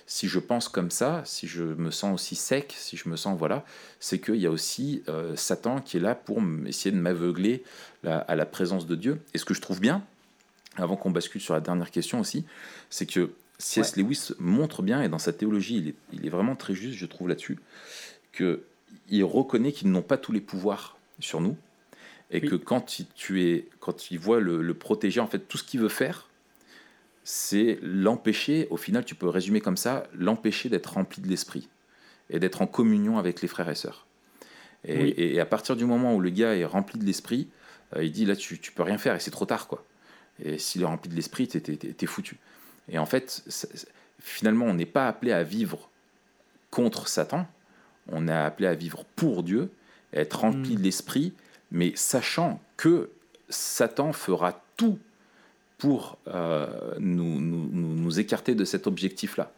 si je pense comme ça, si je me sens aussi sec, si je me sens voilà, c'est qu'il y a aussi Satan qui est là pour essayer de m'aveugler à la présence de Dieu. Et ce que je trouve bien, avant qu'on bascule sur la dernière question aussi, c'est que C.S. Lewis montre bien, et dans sa théologie, il est, il est vraiment très juste, je trouve, là-dessus, qu'il reconnaît qu'ils n'ont pas tous les pouvoirs sur nous, et que quand il, tu es, quand il voit le, protéger, en fait, tout ce qu'il veut faire, c'est l'empêcher, au final, tu peux résumer comme ça, l'empêcher d'être rempli de l'esprit, et d'être en communion avec les frères et sœurs. Et, à partir du moment où le gars est rempli de l'esprit, euh, il dit là, tu, tu peux rien faire, et c'est trop tard, quoi. Et s'il est rempli de l'esprit, t'es, t'es foutu. Et en fait, finalement, on n'est pas appelé à vivre contre Satan, on est appelé à vivre pour Dieu, être rempli hmm. de l'esprit, mais sachant que Satan fera tout pour nous, nous, nous, écarter de cet objectif-là.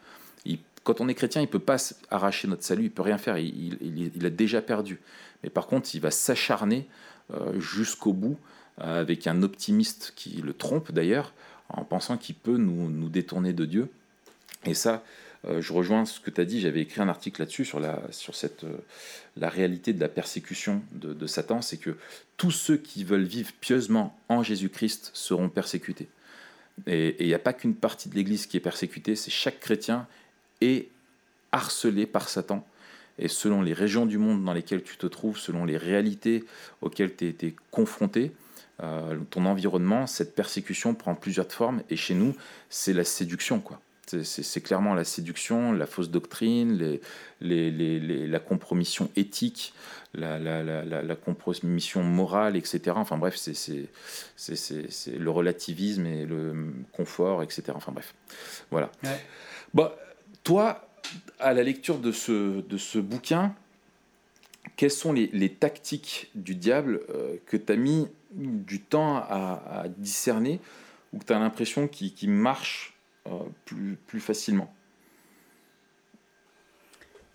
Quand on est chrétien, il ne peut pas arracher notre salut, il peut rien faire, il, il, a déjà perdu. Mais par contre, il va s'acharner jusqu'au bout, avec un optimiste qui le trompe d'ailleurs, en pensant qu'il peut nous, nous, détourner de Dieu. Et ça, euh, je rejoins ce que tu as dit, j'avais écrit un article là-dessus sur, la, sur cette, euh, la réalité de la persécution de, Satan, c'est que tous ceux qui veulent vivre pieusement en Jésus-Christ seront persécutés. Et il n'y a pas qu'une partie de l'Église qui est persécutée, c'est chaque chrétien est harcelé par Satan. Et selon les régions du monde dans lesquelles tu te trouves, selon les réalités auxquelles tu es, confronté, euh, ton environnement, cette persécution prend plusieurs formes. Et chez nous, c'est la séduction, quoi. C'est clairement la séduction, la fausse doctrine, la compromission éthique, la, compromission morale, etc. Enfin bref, c'est le relativisme et le confort, etc. Enfin bref, voilà. Bah, toi, à la lecture de ce, de ce bouquin, quelles sont les, tactiques du diable euh, que tu as mis du temps à, discerner ou que tu as l'impression qu'ils qui marchent plus, plus facilement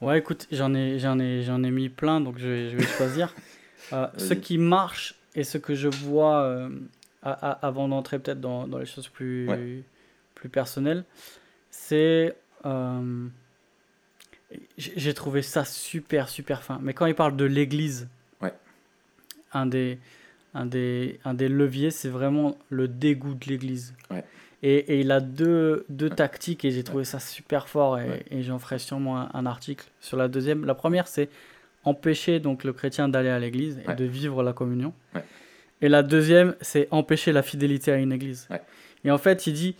Ouais, écoute, j'en ai, j'en ai, j'en ai mis plein, donc je vais, je vais choisir. Euh, ce qui marche et ce que je vois euh, avant d'entrer peut-être dans, dans, les choses plus, plus personnelles, c'est. j'ai trouvé ça super, super fin. Mais quand il parle de l'église, ouais. un, des, un, des, un des leviers, c'est vraiment le dégoût de l'église. Ouais. Et, il a deux, deux tactiques et j'ai trouvé ça super fort et, j'en ferai sûrement un, article sur la deuxième. La première, c'est empêcher donc le chrétien d'aller à l'église et de vivre la communion. Et la deuxième, c'est empêcher la fidélité à une église. Et en fait, il dit,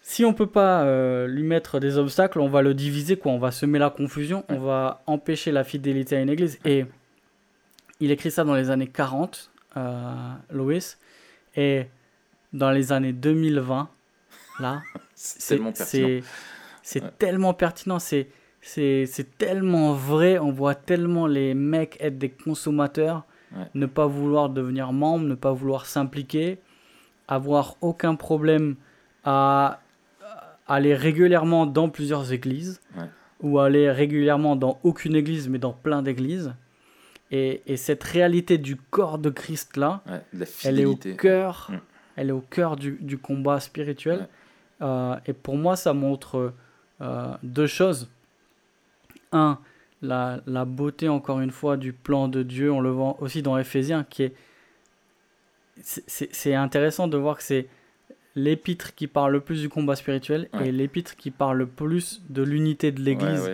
si on peut pas euh, lui mettre des obstacles, on va le diviser, quoi. On va semer la confusion, on va empêcher la fidélité à une église. Et il écrit ça dans les années 40, euh, Louis. Et dans les années 2020, là, c'est tellement pertinent. C'est tellement pertinent, c'est c'est tellement vrai, on voit tellement les mecs être des consommateurs, ne pas vouloir devenir membre, ne pas vouloir s'impliquer, avoir aucun problème à aller régulièrement dans plusieurs églises, ou aller régulièrement dans aucune église, mais dans plein d'églises. Et, et, cette réalité du corps de Christ là, elle est au cœur mm elle est au cœur du, du combat spirituel. Euh, et pour moi, ça montre euh, deux choses. Un, la, la, beauté, encore une fois, du plan de Dieu. On le voit aussi dans Ephésiens, qui est. C'est intéressant de voir que c'est l'épître qui parle le plus du combat spirituel et l'épître qui parle le plus de l'unité de l'Église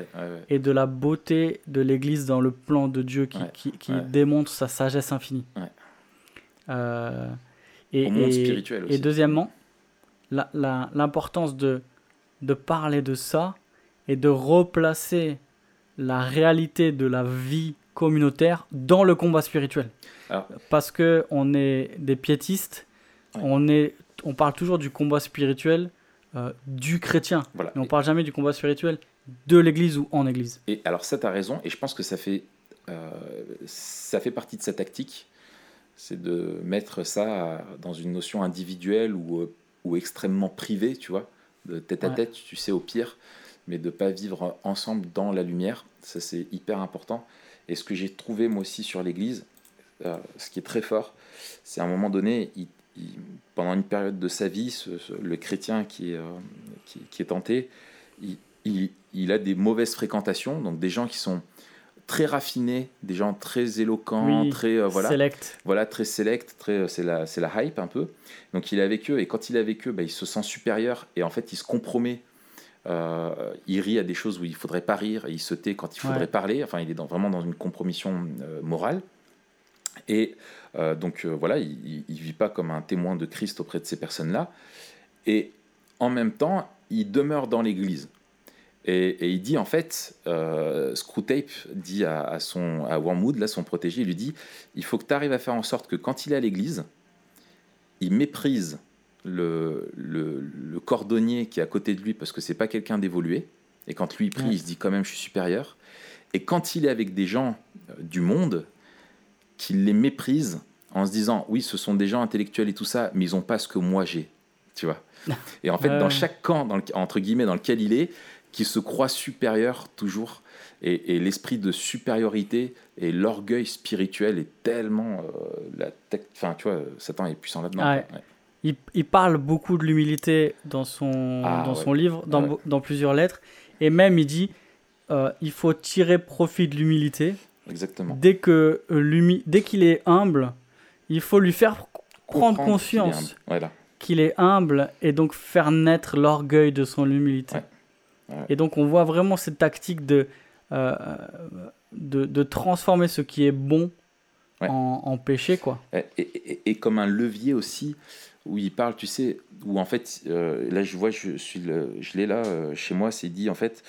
et de la beauté de l'Église dans le plan de Dieu qui, qui, qui démontre sa sagesse infinie. Euh, et, et, deuxièmement, l'importance de, de parler de ça et de replacer la réalité de la vie communautaire dans le combat spirituel. Parce que on est des piétistes, on, est, on parle toujours du combat spirituel euh, du chrétien. Voilà. Mais on parle jamais du combat spirituel de l'Église ou en Église. Et alors ça, tu as raison, et je pense que ça fait, euh, ça fait partie de sa tactique c'est de mettre ça dans une notion individuelle ou, euh, ou extrêmement privée, tu vois, de tête à tête, tu sais, au pire, mais de pas vivre ensemble dans la lumière. Ça, c'est hyper important. Et ce que j'ai trouvé moi aussi sur l'Église, euh, ce qui est très fort, c'est à un moment donné, pendant une période de sa vie, le chrétien qui est, euh, qui, est tenté, il, il, a des mauvaises fréquentations, donc des gens qui sont très raffinés, des gens très éloquents, très euh, voilà, select. voilà, très select, très euh, c'est la c'est la hype un peu. Donc il est avec eux et quand il est avec eux, bah, il se sent supérieur et en fait il se compromet. Euh, il rit à des choses où il faudrait pas rire et il se tait quand il faudrait parler. Enfin, il est dans, vraiment dans une compromission morale. Et donc voilà, il, il vit pas comme un témoin de Christ auprès de ces personnes-là. Et en même temps, il demeure dans l'Église. Et, il dit en fait, euh, Screwtape dit à, son, à Wormwood, là, son protégé, il lui dit il faut que tu arrives à faire en sorte que quand il est à l'église, il méprise le, le, cordonnier qui est à côté de lui parce que c'est pas quelqu'un d'évolué. Et quand lui prie, il se dit quand même je suis supérieur. Et quand il est avec des gens euh, du monde, qu'il les méprise en se disant, oui, ce sont des gens intellectuels et tout ça, mais ils n'ont pas ce que moi j'ai, tu vois. Et en fait, dans chaque camp, dans entre guillemets, dans lequel il est, qui se croit supérieur toujours, et, l'esprit de supériorité et l'orgueil spirituel est tellement euh, la enfin tu vois Satan est puissant là-dedans. Il, il, parle beaucoup de l'humilité dans son ah, dans son livre, dans, dans, plusieurs lettres, et même il dit euh, il faut tirer profit de l'humilité. Exactement. Dès que euh, dès qu'il est humble, il faut lui faire prendre conscience qu'il est, humble et donc faire naître l'orgueil de son humilité. Et donc on voit vraiment cette tactique de euh, de, de, transformer ce qui est bon en, péché, quoi. Et, et, comme un levier aussi, où il parle, tu sais, où en fait, euh, là je vois, je, suis je l'ai là euh, chez moi, c'est dit en fait,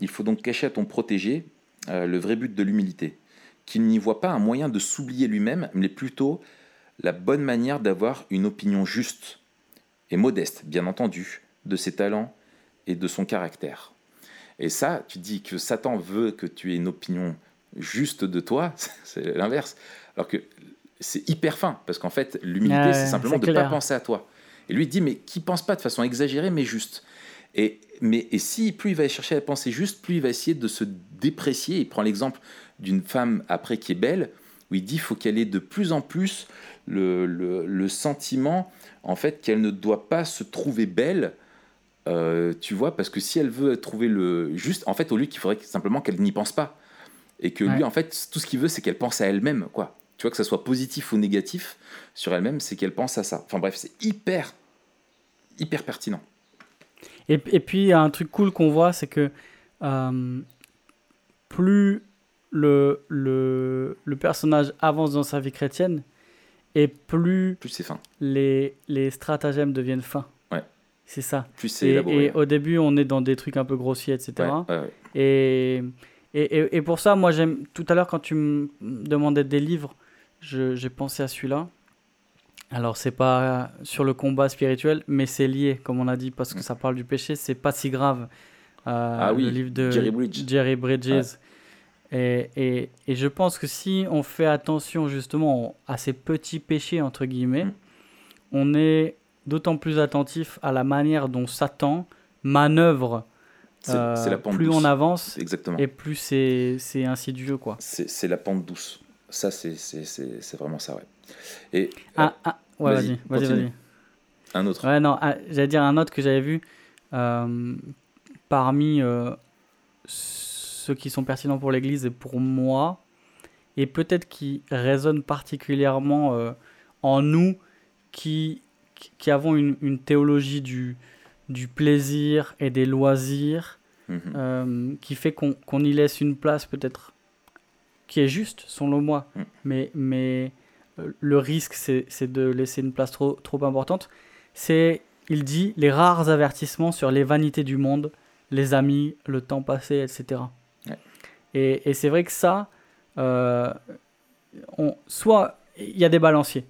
il faut donc cacher à ton protégé le vrai but de l'humilité, qu'il n'y voit pas un moyen de s'oublier lui-même, mais plutôt la bonne manière d'avoir une opinion juste et modeste, bien entendu, de ses talents et de son caractère. Et ça, tu dis que Satan veut que tu aies une opinion juste de toi, c'est l'inverse. Alors que c'est hyper fin, parce qu'en fait, l'humilité, c'est simplement de ne pas penser à toi. Et lui dit, mais qui pense pas de façon exagérée, mais juste. Et, mais, et si plus il va chercher à penser juste, plus il va essayer de se déprécier. Il prend l'exemple d'une femme après qui est belle, où il dit faut qu'elle ait de plus en plus le, le, le sentiment en fait qu'elle ne doit pas se trouver belle euh, tu vois, parce que si elle veut trouver le juste, en fait, au lieu qu'il faudrait simplement qu'elle n'y pense pas. Et que lui, en fait, tout ce qu'il veut, c'est qu'elle pense à elle-même, quoi. Tu vois, que ça soit positif ou négatif sur elle-même, c'est qu'elle pense à ça. Enfin bref, c'est hyper, hyper pertinent. Et, et puis, un truc cool qu'on voit, c'est que euh, plus le, le, le, personnage avance dans sa vie chrétienne, et plus, plus c'est fin. Les, les stratagèmes deviennent fins. C'est ça. Plus et, et, au début, on est dans des trucs un peu grossiers, etc. Et, et, et, pour ça, moi, j'aime. Tout à l'heure, quand tu me demandais des livres, j'ai pensé à celui-là. Alors, c'est pas sur le combat spirituel, mais c'est lié, comme on a dit, parce que ça parle du péché. C'est pas si grave. Euh, ah oui, le livre de Jerry, Bridge. Jerry Bridges. Et, et, et, je pense que si on fait attention justement à ces petits péchés, entre guillemets, mm. on est d'autant plus attentif à la manière dont Satan manœuvre euh, plus on avance Exactement. et plus c'est insidieux quoi. C'est la pente douce. Ça c'est vraiment ça ouais. Et ah, euh, ah ouais vas-y vas-y vas-y. Un autre. Ouais non ah, j'allais dire un autre que j'avais vu euh, parmi ceux qui sont pertinents pour l'Église et pour moi et peut-être qui résonnent particulièrement en nous qui qui avons une, une théologie du, du plaisir et des loisirs mhm. euh, qui fait qu'on y laisse une place peut-être qui est juste, selon moi. Mhm. Mais, mais euh, le risque, c'est de laisser une place trop, trop importante. C'est, il dit, les rares avertissements sur les vanités du monde, les amis, le temps passé, etc. Et, et c'est vrai que ça, euh, on, soit il y a des balanciers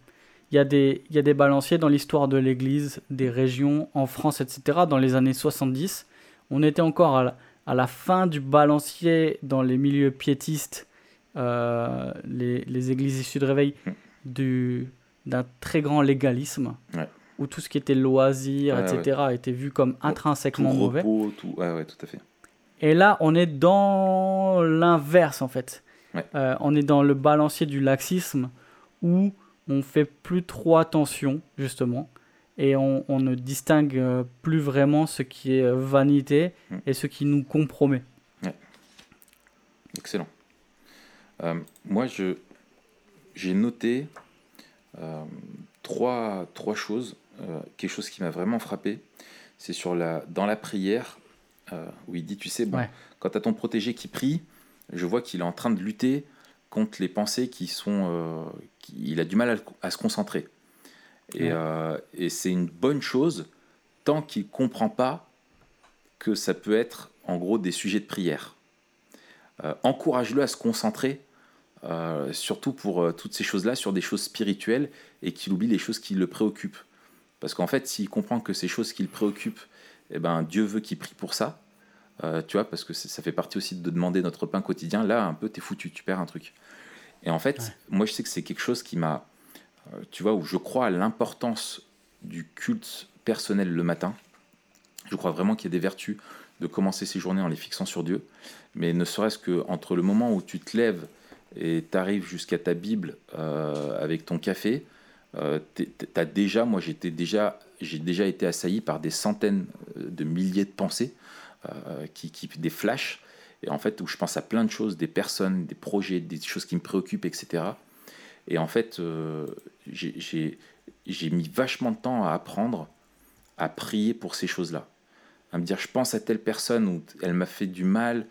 il y, a des, il y a des balanciers dans l'histoire de l'Église, des régions, en France, etc. Dans les années 70, on était encore à la, à la fin du balancier dans les milieux piétistes, euh, les, les, églises issues de réveil, du, d'un très grand légalisme, où tout ce qui était loisir, etc., était vu comme intrinsèquement tout mauvais. Repos, tout... Ouais, tout à fait. Et là, on est dans l'inverse, en fait. Euh, on est dans le balancier du laxisme, où on fait plus trop attention, justement, et on, ne distingue euh, plus vraiment ce qui est euh, vanité mm. et ce qui nous compromet. Excellent. Euh, moi, je, j'ai noté trois, trois choses. quelque chose qui m'a vraiment frappé, c'est sur la, dans la prière, où il dit, tu sais, bon, quand tu as ton protégé qui prie, je vois qu'il est en train de lutter contre les pensées qui sont, il a du mal à, se concentrer. Euh, et, c'est une bonne chose tant qu'il ne comprend pas que ça peut être en gros des sujets de prière. Euh, encourage-le à se concentrer, euh, surtout pour toutes ces choses-là, sur des choses spirituelles et qu'il oublie les choses qui le préoccupent. Parce qu'en fait, s'il comprend que ces choses qui le préoccupent, eh ben, Dieu veut qu'il prie pour ça. tu vois, parce que ça fait partie aussi de demander notre pain quotidien. Là, un peu, t'es foutu, tu perds un truc. Et en fait, moi, je sais que c'est quelque chose qui m'a tu vois, où je crois à l'importance du culte personnel le matin. Je crois vraiment qu'il y a des vertus de commencer ses journées en les fixant sur Dieu. Mais ne serait-ce que entre le moment où tu te lèves et tu arrives jusqu'à ta Bible euh, avec ton café, euh, as déjà, moi j'étais déjà, j'ai déjà été assailli par des centaines euh, de milliers de pensées, euh, qui, qui, des flashs, et en fait où je pense à plein de choses, des personnes, des projets, des choses qui me préoccupent, etc. Et en fait, j'ai mis vachement de temps à apprendre à prier pour ces choses-là à me dire je pense à telle personne ou elle m'a fait du mal,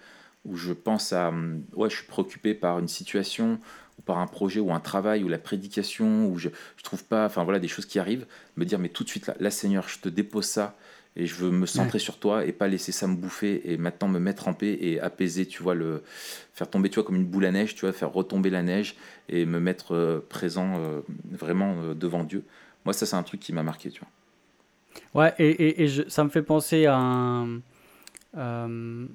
ou je pense à hum, ouais je suis préoccupé par une situation ou par un projet ou un travail ou la prédication ou je, je trouve pas enfin voilà des choses qui arrivent me dire mais tout de suite là, là Seigneur je te dépose ça et je veux me centrer sur toi et pas laisser ça me bouffer et maintenant me mettre en paix et apaiser tu vois le faire tomber tu vois comme une boule à neige tu vois faire retomber la neige et me mettre euh, présent euh, vraiment euh, devant Dieu. Moi ça c'est un truc qui m'a marqué tu vois. Ouais, et, et, ça me fait penser à un, un,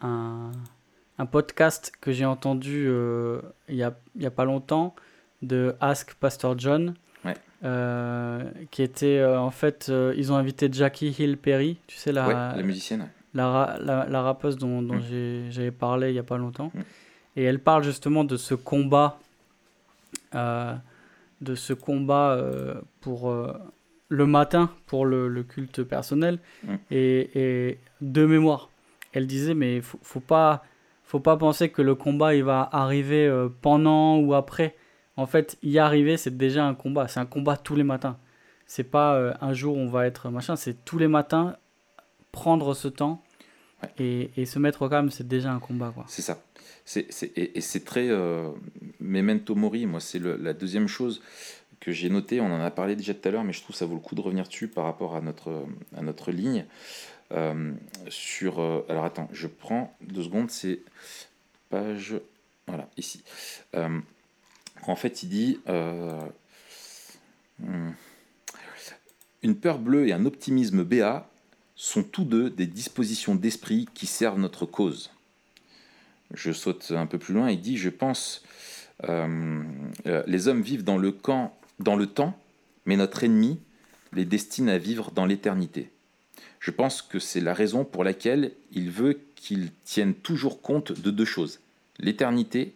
un, podcast que j'ai entendu il n'y a, y a, pas longtemps de Ask Pastor John. Euh, qui était en fait, ils ont invité Jackie Hill Perry, tu sais, la, la musicienne. La, la, la, rappeuse dont, dont mm. j'avais parlé il n'y a pas longtemps. Mm. Et elle parle justement de ce combat, de ce combat pour le matin pour le, culte personnel mm. et, de mémoire. Elle disait mais faut, faut pas faut pas penser que le combat il va arriver euh, pendant ou après. En fait, y arriver c'est déjà un combat, c'est un combat tous les matins. C'est pas euh, un jour on va être machin, c'est tous les matins prendre ce temps et, se mettre au calme, c'est déjà un combat quoi. C'est ça. C'est, et, c'est très euh, memento mori, moi c'est la deuxième chose que j'ai noté, on en a parlé déjà tout à l'heure, mais je trouve que ça vaut le coup de revenir dessus par rapport à notre, à notre ligne. Euh, sur, alors attends, je prends deux secondes, c'est page, voilà, ici. Euh, en fait, il dit hmm, Une peur bleue et un optimisme béat sont tous deux des dispositions d'esprit qui servent notre cause. Je saute un peu plus loin, il dit Je pense. les hommes vivent dans le dans le temps, mais notre ennemi les destine à vivre dans l'éternité. Je pense que c'est la raison pour laquelle il veut qu'ils tiennent toujours compte de deux choses, l'éternité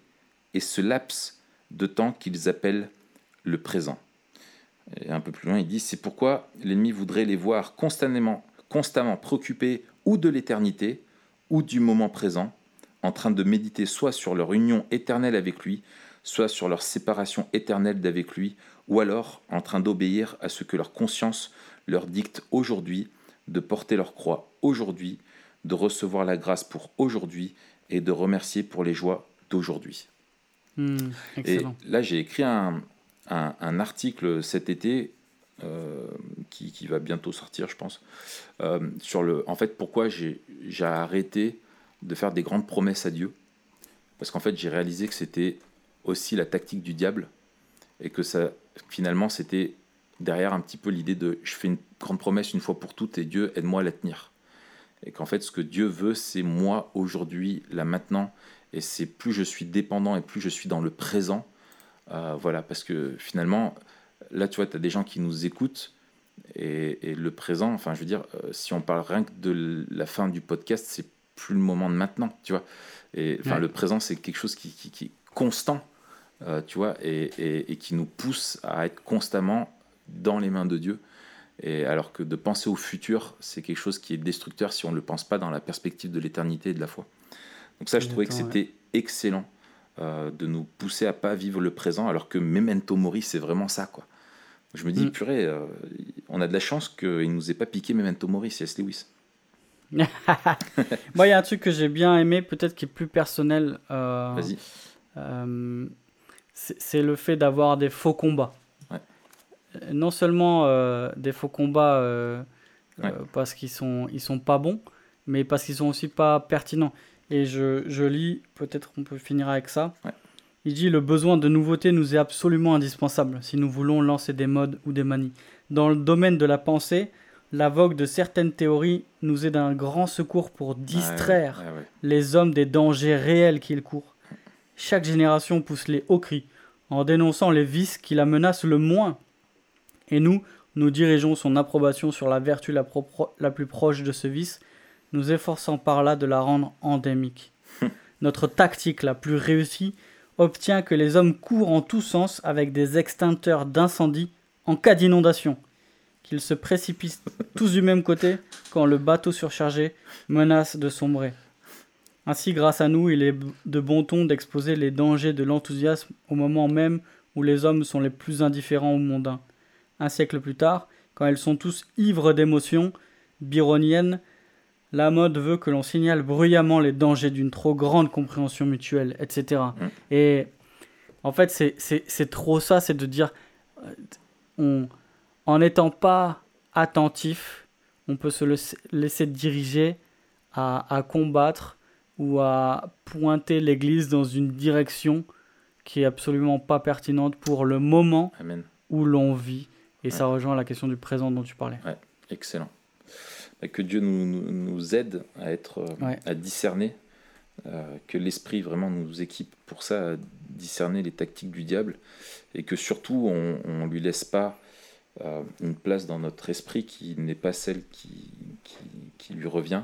et ce laps de temps qu'ils appellent le présent. Et un peu plus loin, il dit, c'est pourquoi l'ennemi voudrait les voir constamment, constamment préoccupés ou de l'éternité ou du moment présent, en train de méditer soit sur leur union éternelle avec lui, soit sur leur séparation éternelle d'avec lui, ou alors en train d'obéir à ce que leur conscience leur dicte aujourd'hui, de porter leur croix aujourd'hui, de recevoir la grâce pour aujourd'hui et de remercier pour les joies d'aujourd'hui. Hmm, et là, j'ai écrit un, un, article cet été euh, qui, qui, va bientôt sortir, je pense, euh, sur le, en fait, pourquoi j'ai arrêté de faire des grandes promesses à Dieu. Parce qu'en fait, j'ai réalisé que c'était aussi la tactique du diable et que ça, finalement, c'était derrière un petit peu l'idée de je fais une grande promesse une fois pour toutes et Dieu aide-moi à la tenir. Et qu'en fait, ce que Dieu veut, c'est moi aujourd'hui, là maintenant, et c'est plus je suis dépendant et plus je suis dans le présent. Euh, voilà, parce que finalement, là, tu vois, tu as des gens qui nous écoutent et, le présent, enfin, je veux dire, euh, si on parle rien que de la fin du podcast, c'est plus le moment de maintenant, tu vois. Et enfin, le présent, c'est quelque chose qui, qui, qui est constant. Euh, tu vois, et, qui nous pousse à être constamment dans les mains de Dieu. Et alors que de penser au futur, c'est quelque chose qui est destructeur si on ne le pense pas dans la perspective de l'éternité et de la foi. Donc ça, je trouvais que c'était excellent euh, de nous pousser à pas vivre le présent, alors que Memento Mori, c'est vraiment ça, quoi. Je me dis, mm. purée, euh, on a de la chance qu'il ne nous ait pas piqué Memento Mori, C.S. Lewis. Moi, il y a un truc que j'ai bien aimé, peut-être qui est plus personnel. Vas-y c'est le fait d'avoir des faux combats. Non seulement euh, des faux combats euh, euh, parce qu'ils sont, ils sont pas bons, mais parce qu'ils sont aussi pas pertinents. Et je, je lis, peut-être qu'on peut finir avec ça. Il dit le besoin de nouveauté nous est absolument indispensable si nous voulons lancer des modes ou des manies. Dans le domaine de la pensée, la vogue de certaines théories nous est d'un grand secours pour distraire les hommes des dangers réels qu'ils courent. Chaque génération pousse les hauts cris. en dénonçant les vices qui la menacent le moins. Et nous, nous dirigeons son approbation sur la vertu la, la plus proche de ce vice, nous efforçant par là de la rendre endémique. Notre tactique la plus réussie obtient que les hommes courent en tous sens avec des extincteurs d'incendie en cas d'inondation, qu'ils se précipitent tous du même côté quand le bateau surchargé menace de sombrer. Ainsi, grâce à nous, il est de bon ton d'exposer les dangers de l'enthousiasme au moment même où les hommes sont les plus indifférents ou mondains. Un siècle plus tard, quand ils sont tous ivres d'émotions byroniennes, la mode veut que l'on signale bruyamment les dangers d'une trop grande compréhension mutuelle, etc. Mm. Et en fait, c'est trop ça, c'est de dire, euh, on, en n'étant pas attentif, on peut se laisser diriger à, combattre ou à pointer l'Église dans une direction qui est absolument pas pertinente pour le moment où l'on vit. Et ça rejoint la question du présent dont tu parlais. Ouais, excellent que Dieu nous, nous, aide à être, euh, à discerner, euh, que l'esprit vraiment nous équipe pour ça, à discerner les tactiques du diable, et que surtout on, ne lui laisse pas euh, une place dans notre esprit qui n'est pas celle qui, qui, lui revient,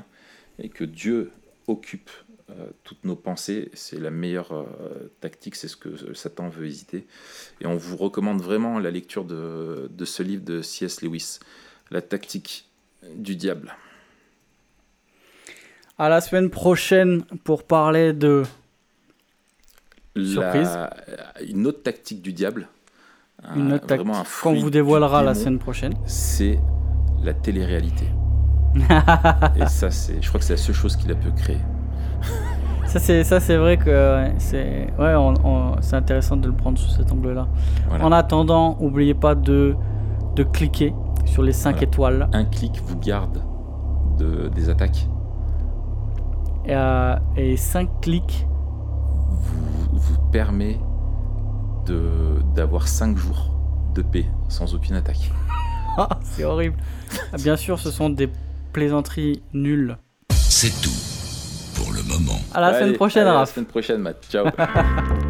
et que Dieu occupe toutes nos pensées, c'est la meilleure tactique, c'est ce que Satan veut hésiter. Et on vous recommande vraiment la lecture de, de ce livre de C.S. Lewis, La tactique du diable. À la semaine prochaine pour parler de surprise. Une autre tactique du diable. Une autre tactique qu'on vous dévoilera la semaine prochaine. C'est la télé-réalité. Et ça, c'est, je crois que c'est la seule chose qu'il a pu créer. ça, c'est, ça, c'est vrai que c'est, ouais, c'est intéressant de le prendre sous cet angle-là. En attendant, n'oubliez pas de, de cliquer sur les 5 étoiles. Un clic vous garde de, des attaques. Et, 5 euh, clics vous, vous permet d'avoir 5 jours de paix sans aucune attaque. Ah, c'est horrible. Ah, bien sûr, ce sont des plaisanteries nulles. C'est tout pour le moment. À la semaine prochaine, À la semaine prochaine, Matt. Ciao.